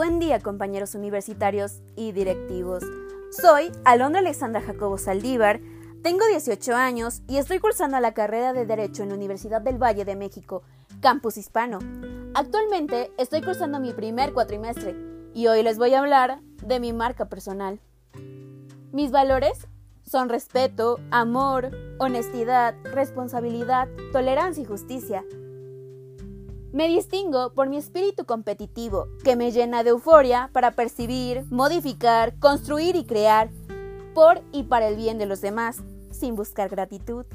Buen día compañeros universitarios y directivos. Soy Alondra Alexandra Jacobo Saldívar, tengo 18 años y estoy cursando la carrera de Derecho en la Universidad del Valle de México, Campus Hispano. Actualmente estoy cursando mi primer cuatrimestre y hoy les voy a hablar de mi marca personal. Mis valores son respeto, amor, honestidad, responsabilidad, tolerancia y justicia. Me distingo por mi espíritu competitivo, que me llena de euforia para percibir, modificar, construir y crear, por y para el bien de los demás, sin buscar gratitud.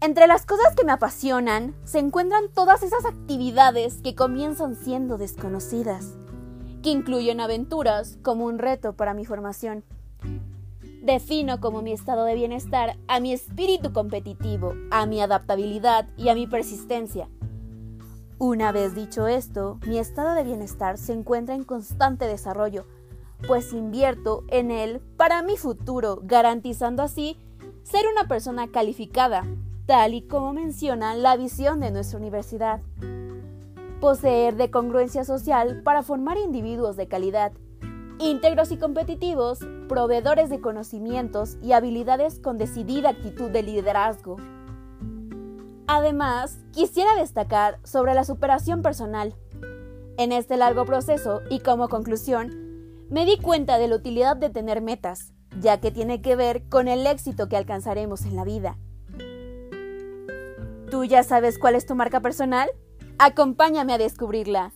Entre las cosas que me apasionan se encuentran todas esas actividades que comienzan siendo desconocidas, que incluyen aventuras como un reto para mi formación. Defino como mi estado de bienestar a mi espíritu competitivo, a mi adaptabilidad y a mi persistencia una vez dicho esto, mi estado de bienestar se encuentra en constante desarrollo, pues invierto en él para mi futuro, garantizando así ser una persona calificada, tal y como menciona la visión de nuestra universidad. Poseer de congruencia social para formar individuos de calidad, íntegros y competitivos, proveedores de conocimientos y habilidades con decidida actitud de liderazgo. Además, quisiera destacar sobre la superación personal. En este largo proceso y como conclusión, me di cuenta de la utilidad de tener metas, ya que tiene que ver con el éxito que alcanzaremos en la vida. ¿Tú ya sabes cuál es tu marca personal? Acompáñame a descubrirla.